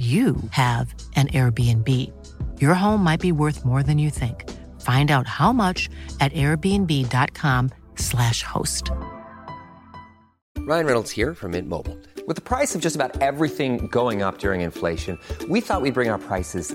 you have an Airbnb. Your home might be worth more than you think. Find out how much at airbnb.com/slash host. Ryan Reynolds here from Mint Mobile. With the price of just about everything going up during inflation, we thought we'd bring our prices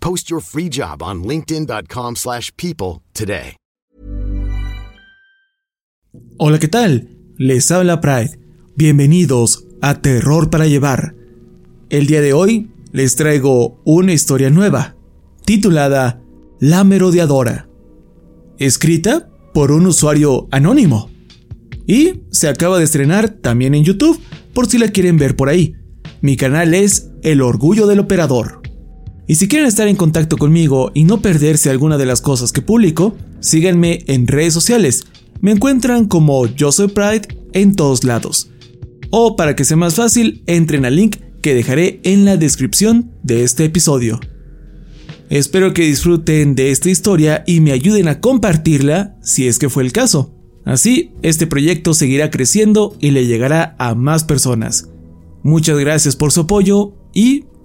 Post your free job on linkedin.com/people slash people today. Hola, ¿qué tal? Les habla Pride. Bienvenidos a Terror para Llevar. El día de hoy les traigo una historia nueva, titulada La Merodeadora, escrita por un usuario anónimo. Y se acaba de estrenar también en YouTube, por si la quieren ver por ahí. Mi canal es El Orgullo del Operador. Y si quieren estar en contacto conmigo y no perderse alguna de las cosas que publico, síganme en redes sociales. Me encuentran como Yo Soy Pride en todos lados. O para que sea más fácil, entren al link que dejaré en la descripción de este episodio. Espero que disfruten de esta historia y me ayuden a compartirla si es que fue el caso. Así, este proyecto seguirá creciendo y le llegará a más personas. Muchas gracias por su apoyo y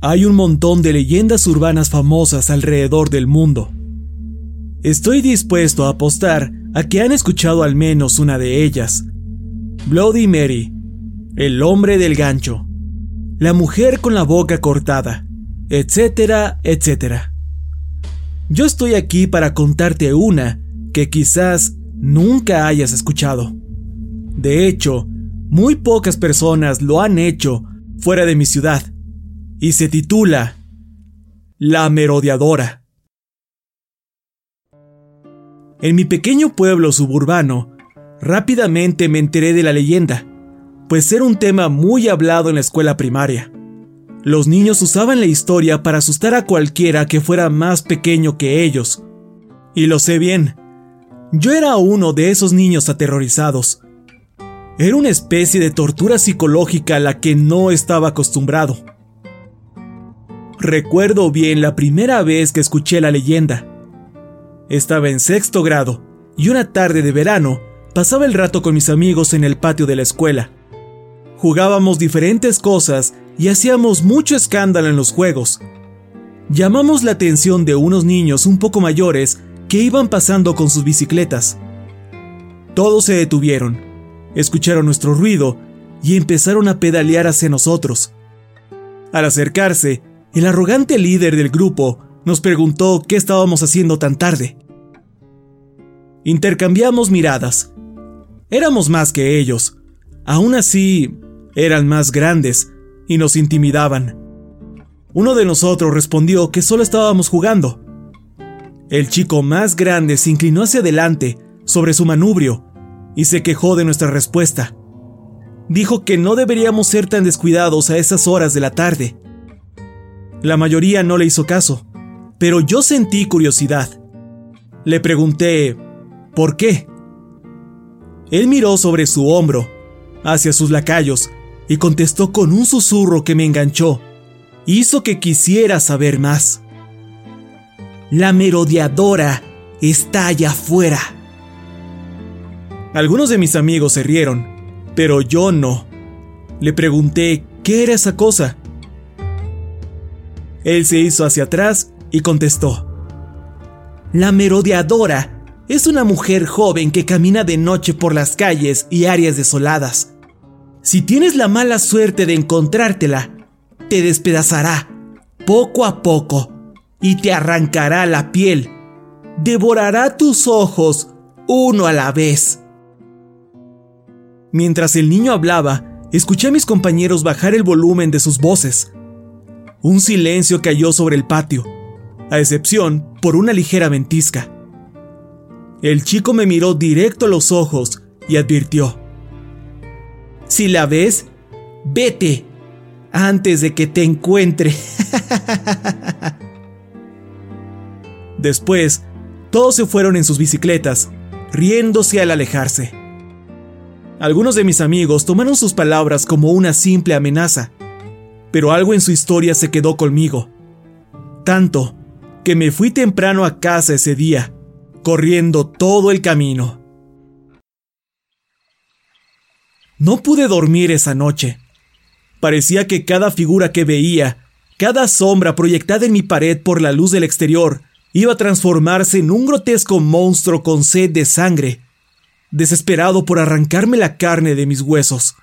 Hay un montón de leyendas urbanas famosas alrededor del mundo. Estoy dispuesto a apostar a que han escuchado al menos una de ellas. Bloody Mary, el hombre del gancho, la mujer con la boca cortada, etcétera, etcétera. Yo estoy aquí para contarte una que quizás nunca hayas escuchado. De hecho, muy pocas personas lo han hecho fuera de mi ciudad y se titula La Merodeadora. En mi pequeño pueblo suburbano, rápidamente me enteré de la leyenda, pues era un tema muy hablado en la escuela primaria. Los niños usaban la historia para asustar a cualquiera que fuera más pequeño que ellos. Y lo sé bien, yo era uno de esos niños aterrorizados. Era una especie de tortura psicológica a la que no estaba acostumbrado. Recuerdo bien la primera vez que escuché la leyenda. Estaba en sexto grado y una tarde de verano pasaba el rato con mis amigos en el patio de la escuela. Jugábamos diferentes cosas y hacíamos mucho escándalo en los juegos. Llamamos la atención de unos niños un poco mayores que iban pasando con sus bicicletas. Todos se detuvieron, escucharon nuestro ruido y empezaron a pedalear hacia nosotros. Al acercarse, el arrogante líder del grupo nos preguntó qué estábamos haciendo tan tarde. Intercambiamos miradas. Éramos más que ellos. Aún así, eran más grandes y nos intimidaban. Uno de nosotros respondió que solo estábamos jugando. El chico más grande se inclinó hacia adelante sobre su manubrio y se quejó de nuestra respuesta. Dijo que no deberíamos ser tan descuidados a esas horas de la tarde. La mayoría no le hizo caso, pero yo sentí curiosidad. Le pregunté, ¿por qué? Él miró sobre su hombro, hacia sus lacayos, y contestó con un susurro que me enganchó. Hizo que quisiera saber más. La merodeadora está allá afuera. Algunos de mis amigos se rieron, pero yo no. Le pregunté qué era esa cosa. Él se hizo hacia atrás y contestó. La merodeadora es una mujer joven que camina de noche por las calles y áreas desoladas. Si tienes la mala suerte de encontrártela, te despedazará poco a poco y te arrancará la piel. Devorará tus ojos uno a la vez. Mientras el niño hablaba, escuché a mis compañeros bajar el volumen de sus voces. Un silencio cayó sobre el patio, a excepción por una ligera ventisca. El chico me miró directo a los ojos y advirtió. Si la ves, vete antes de que te encuentre. Después, todos se fueron en sus bicicletas, riéndose al alejarse. Algunos de mis amigos tomaron sus palabras como una simple amenaza, pero algo en su historia se quedó conmigo. Tanto que me fui temprano a casa ese día, corriendo todo el camino. No pude dormir esa noche. Parecía que cada figura que veía, cada sombra proyectada en mi pared por la luz del exterior, iba a transformarse en un grotesco monstruo con sed de sangre, desesperado por arrancarme la carne de mis huesos.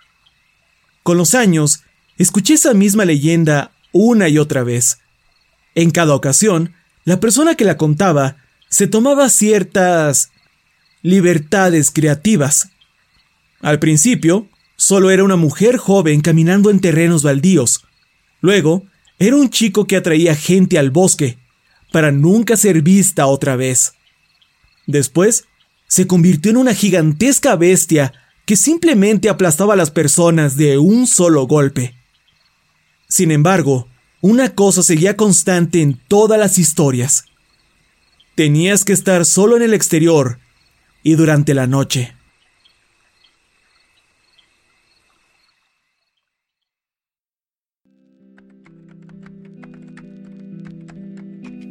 Con los años, escuché esa misma leyenda una y otra vez. En cada ocasión, la persona que la contaba se tomaba ciertas libertades creativas. Al principio, solo era una mujer joven caminando en terrenos baldíos. Luego, era un chico que atraía gente al bosque, para nunca ser vista otra vez. Después, se convirtió en una gigantesca bestia que simplemente aplastaba a las personas de un solo golpe. Sin embargo, una cosa seguía constante en todas las historias. Tenías que estar solo en el exterior y durante la noche.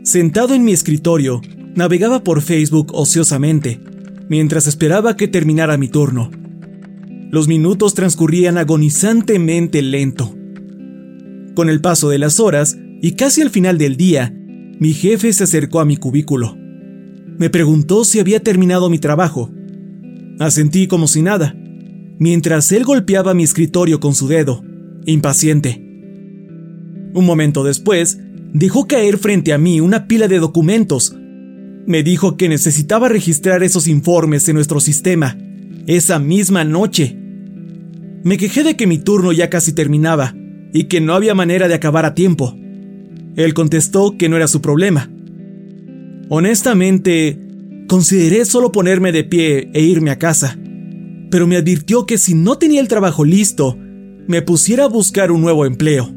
Sentado en mi escritorio, navegaba por Facebook ociosamente, mientras esperaba que terminara mi turno. Los minutos transcurrían agonizantemente lento. Con el paso de las horas, y casi al final del día, mi jefe se acercó a mi cubículo. Me preguntó si había terminado mi trabajo. Asentí como si nada, mientras él golpeaba mi escritorio con su dedo, impaciente. Un momento después, dejó caer frente a mí una pila de documentos. Me dijo que necesitaba registrar esos informes en nuestro sistema, esa misma noche. Me quejé de que mi turno ya casi terminaba y que no había manera de acabar a tiempo. Él contestó que no era su problema. Honestamente, consideré solo ponerme de pie e irme a casa, pero me advirtió que si no tenía el trabajo listo, me pusiera a buscar un nuevo empleo.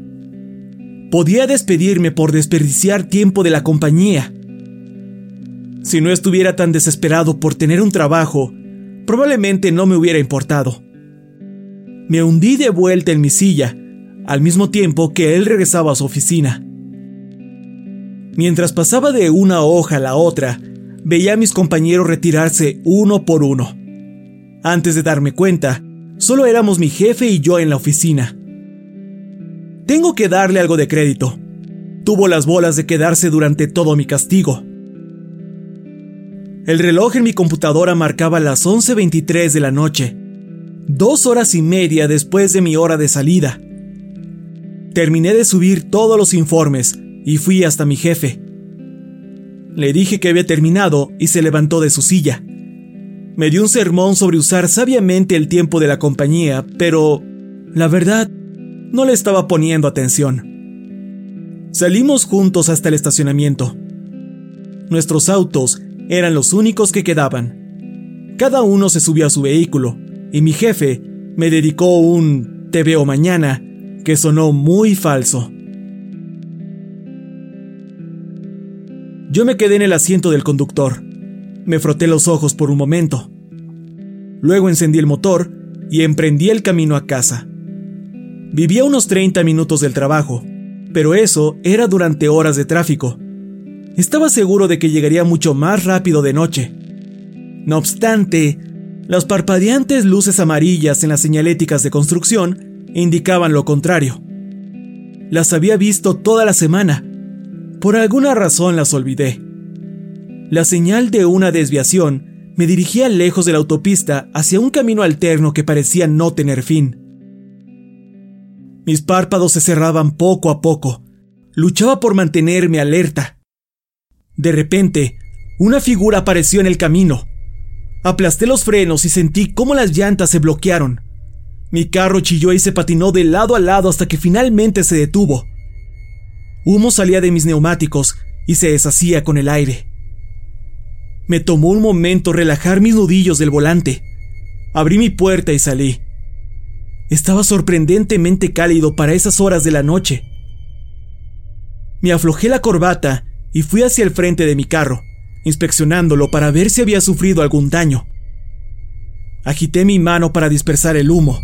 Podía despedirme por desperdiciar tiempo de la compañía. Si no estuviera tan desesperado por tener un trabajo, probablemente no me hubiera importado. Me hundí de vuelta en mi silla, al mismo tiempo que él regresaba a su oficina. Mientras pasaba de una hoja a la otra, veía a mis compañeros retirarse uno por uno. Antes de darme cuenta, solo éramos mi jefe y yo en la oficina. Tengo que darle algo de crédito. Tuvo las bolas de quedarse durante todo mi castigo. El reloj en mi computadora marcaba las 11.23 de la noche, dos horas y media después de mi hora de salida. Terminé de subir todos los informes y fui hasta mi jefe. Le dije que había terminado y se levantó de su silla. Me dio un sermón sobre usar sabiamente el tiempo de la compañía, pero, la verdad, no le estaba poniendo atención. Salimos juntos hasta el estacionamiento. Nuestros autos eran los únicos que quedaban. Cada uno se subió a su vehículo, y mi jefe me dedicó un te veo mañana que sonó muy falso. Yo me quedé en el asiento del conductor. Me froté los ojos por un momento. Luego encendí el motor y emprendí el camino a casa. Vivía unos 30 minutos del trabajo, pero eso era durante horas de tráfico. Estaba seguro de que llegaría mucho más rápido de noche. No obstante, las parpadeantes luces amarillas en las señaléticas de construcción indicaban lo contrario. Las había visto toda la semana. Por alguna razón las olvidé. La señal de una desviación me dirigía lejos de la autopista hacia un camino alterno que parecía no tener fin. Mis párpados se cerraban poco a poco. Luchaba por mantenerme alerta. De repente, una figura apareció en el camino. Aplasté los frenos y sentí cómo las llantas se bloquearon. Mi carro chilló y se patinó de lado a lado hasta que finalmente se detuvo. Humo salía de mis neumáticos y se deshacía con el aire. Me tomó un momento relajar mis nudillos del volante. Abrí mi puerta y salí. Estaba sorprendentemente cálido para esas horas de la noche. Me aflojé la corbata y fui hacia el frente de mi carro, inspeccionándolo para ver si había sufrido algún daño. Agité mi mano para dispersar el humo.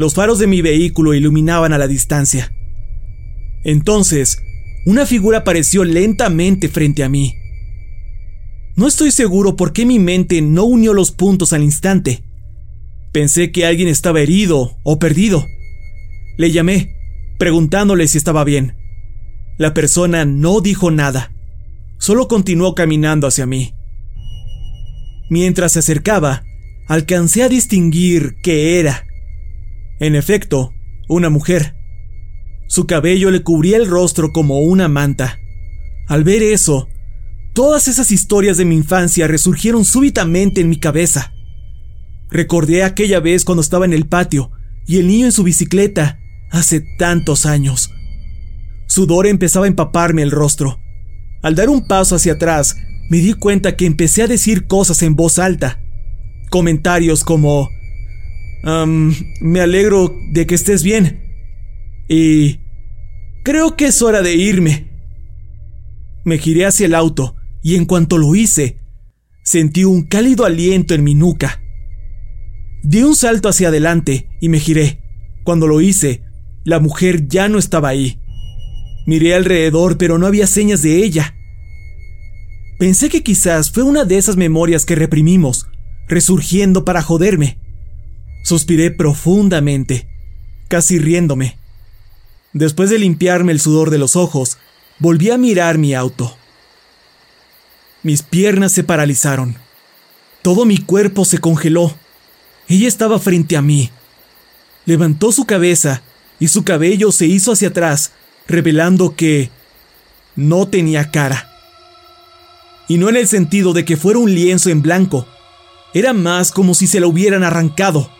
Los faros de mi vehículo iluminaban a la distancia. Entonces, una figura apareció lentamente frente a mí. No estoy seguro por qué mi mente no unió los puntos al instante. Pensé que alguien estaba herido o perdido. Le llamé, preguntándole si estaba bien. La persona no dijo nada, solo continuó caminando hacia mí. Mientras se acercaba, alcancé a distinguir qué era. En efecto, una mujer. Su cabello le cubría el rostro como una manta. Al ver eso, Todas esas historias de mi infancia resurgieron súbitamente en mi cabeza. Recordé aquella vez cuando estaba en el patio y el niño en su bicicleta, hace tantos años. Sudor empezaba a empaparme el rostro. Al dar un paso hacia atrás, me di cuenta que empecé a decir cosas en voz alta. Comentarios como... me alegro de que estés bien. Y... Creo que es hora de irme. Me giré hacia el auto y en cuanto lo hice, sentí un cálido aliento en mi nuca. Di un salto hacia adelante y me giré. Cuando lo hice, la mujer ya no estaba ahí. Miré alrededor, pero no había señas de ella. Pensé que quizás fue una de esas memorias que reprimimos, resurgiendo para joderme. Suspiré profundamente, casi riéndome. Después de limpiarme el sudor de los ojos, volví a mirar mi auto. Mis piernas se paralizaron. Todo mi cuerpo se congeló. Ella estaba frente a mí. Levantó su cabeza y su cabello se hizo hacia atrás, revelando que no tenía cara. Y no en el sentido de que fuera un lienzo en blanco. Era más como si se la hubieran arrancado,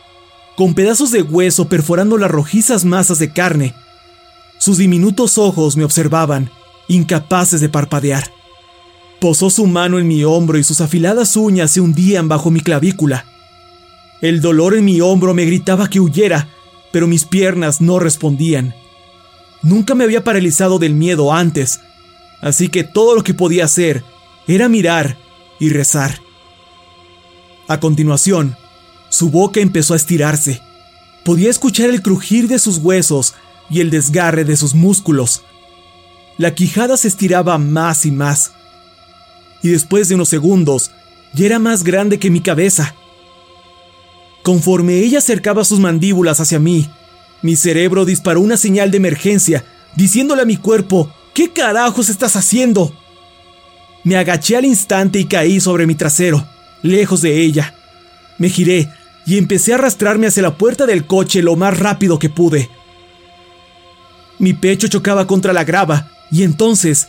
con pedazos de hueso perforando las rojizas masas de carne. Sus diminutos ojos me observaban, incapaces de parpadear. Posó su mano en mi hombro y sus afiladas uñas se hundían bajo mi clavícula. El dolor en mi hombro me gritaba que huyera, pero mis piernas no respondían. Nunca me había paralizado del miedo antes, así que todo lo que podía hacer era mirar y rezar. A continuación, su boca empezó a estirarse. Podía escuchar el crujir de sus huesos y el desgarre de sus músculos. La quijada se estiraba más y más y después de unos segundos ya era más grande que mi cabeza. Conforme ella acercaba sus mandíbulas hacia mí, mi cerebro disparó una señal de emergencia, diciéndole a mi cuerpo, ¿qué carajos estás haciendo? Me agaché al instante y caí sobre mi trasero, lejos de ella. Me giré y empecé a arrastrarme hacia la puerta del coche lo más rápido que pude. Mi pecho chocaba contra la grava y entonces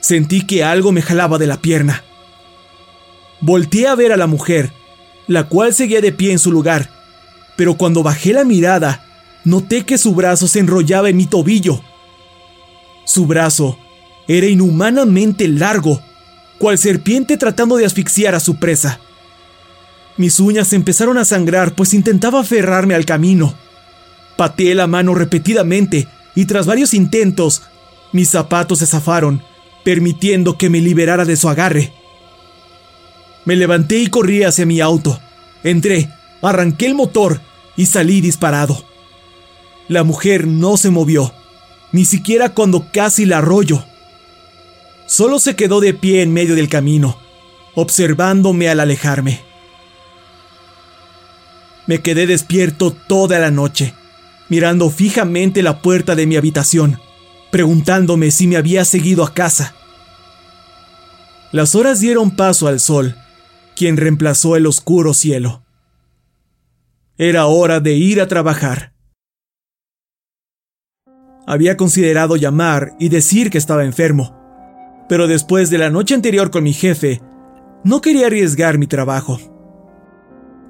sentí que algo me jalaba de la pierna. Volteé a ver a la mujer, la cual seguía de pie en su lugar, pero cuando bajé la mirada, noté que su brazo se enrollaba en mi tobillo. Su brazo era inhumanamente largo, cual serpiente tratando de asfixiar a su presa. Mis uñas empezaron a sangrar pues intentaba aferrarme al camino. Pateé la mano repetidamente y tras varios intentos, mis zapatos se zafaron, permitiendo que me liberara de su agarre. Me levanté y corrí hacia mi auto. Entré, arranqué el motor y salí disparado. La mujer no se movió, ni siquiera cuando casi la arroyo. Solo se quedó de pie en medio del camino, observándome al alejarme. Me quedé despierto toda la noche, mirando fijamente la puerta de mi habitación, preguntándome si me había seguido a casa. Las horas dieron paso al sol, quien reemplazó el oscuro cielo. Era hora de ir a trabajar. Había considerado llamar y decir que estaba enfermo, pero después de la noche anterior con mi jefe, no quería arriesgar mi trabajo.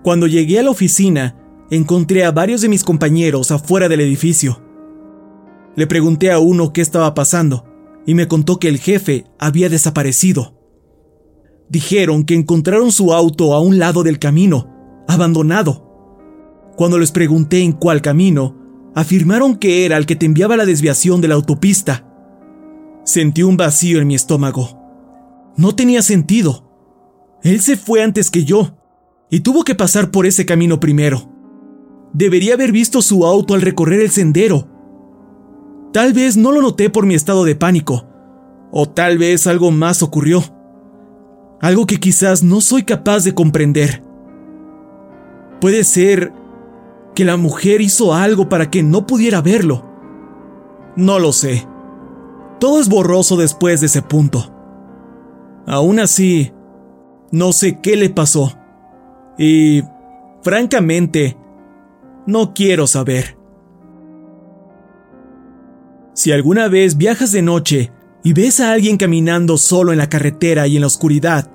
Cuando llegué a la oficina, encontré a varios de mis compañeros afuera del edificio. Le pregunté a uno qué estaba pasando y me contó que el jefe había desaparecido. Dijeron que encontraron su auto a un lado del camino, abandonado. Cuando les pregunté en cuál camino, afirmaron que era el que te enviaba la desviación de la autopista. Sentí un vacío en mi estómago. No tenía sentido. Él se fue antes que yo, y tuvo que pasar por ese camino primero. Debería haber visto su auto al recorrer el sendero. Tal vez no lo noté por mi estado de pánico, o tal vez algo más ocurrió. Algo que quizás no soy capaz de comprender. Puede ser que la mujer hizo algo para que no pudiera verlo. No lo sé. Todo es borroso después de ese punto. Aún así, no sé qué le pasó. Y, francamente, no quiero saber. Si alguna vez viajas de noche y ves a alguien caminando solo en la carretera y en la oscuridad,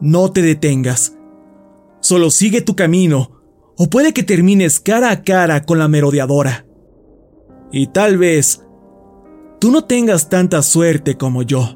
no te detengas. Solo sigue tu camino, o puede que termines cara a cara con la merodeadora. Y tal vez tú no tengas tanta suerte como yo.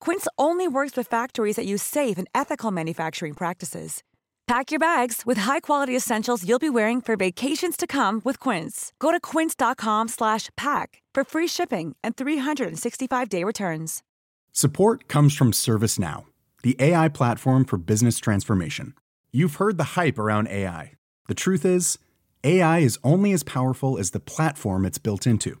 Quince only works with factories that use safe and ethical manufacturing practices. Pack your bags with high-quality essentials you'll be wearing for vacations to come with Quince. Go to quince.com/pack for free shipping and 365-day returns. Support comes from ServiceNow, the AI platform for business transformation. You've heard the hype around AI. The truth is, AI is only as powerful as the platform it's built into.